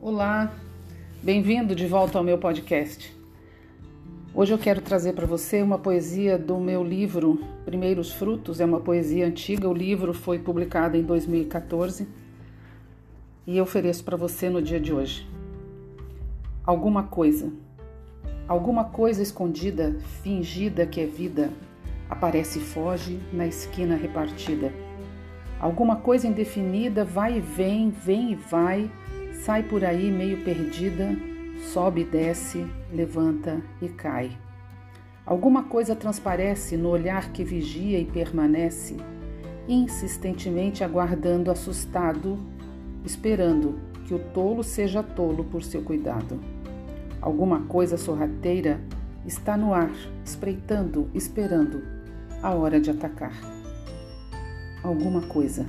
Olá, bem-vindo de volta ao meu podcast. Hoje eu quero trazer para você uma poesia do meu livro Primeiros Frutos. É uma poesia antiga, o livro foi publicado em 2014 e eu ofereço para você no dia de hoje. Alguma coisa, alguma coisa escondida, fingida que é vida, aparece e foge na esquina repartida. Alguma coisa indefinida vai e vem, vem e vai, sai por aí meio perdida, sobe e desce, levanta e cai. Alguma coisa transparece no olhar que vigia e permanece, insistentemente aguardando assustado, esperando que o tolo seja tolo por seu cuidado. Alguma coisa sorrateira está no ar, espreitando, esperando a hora de atacar. Alguma coisa.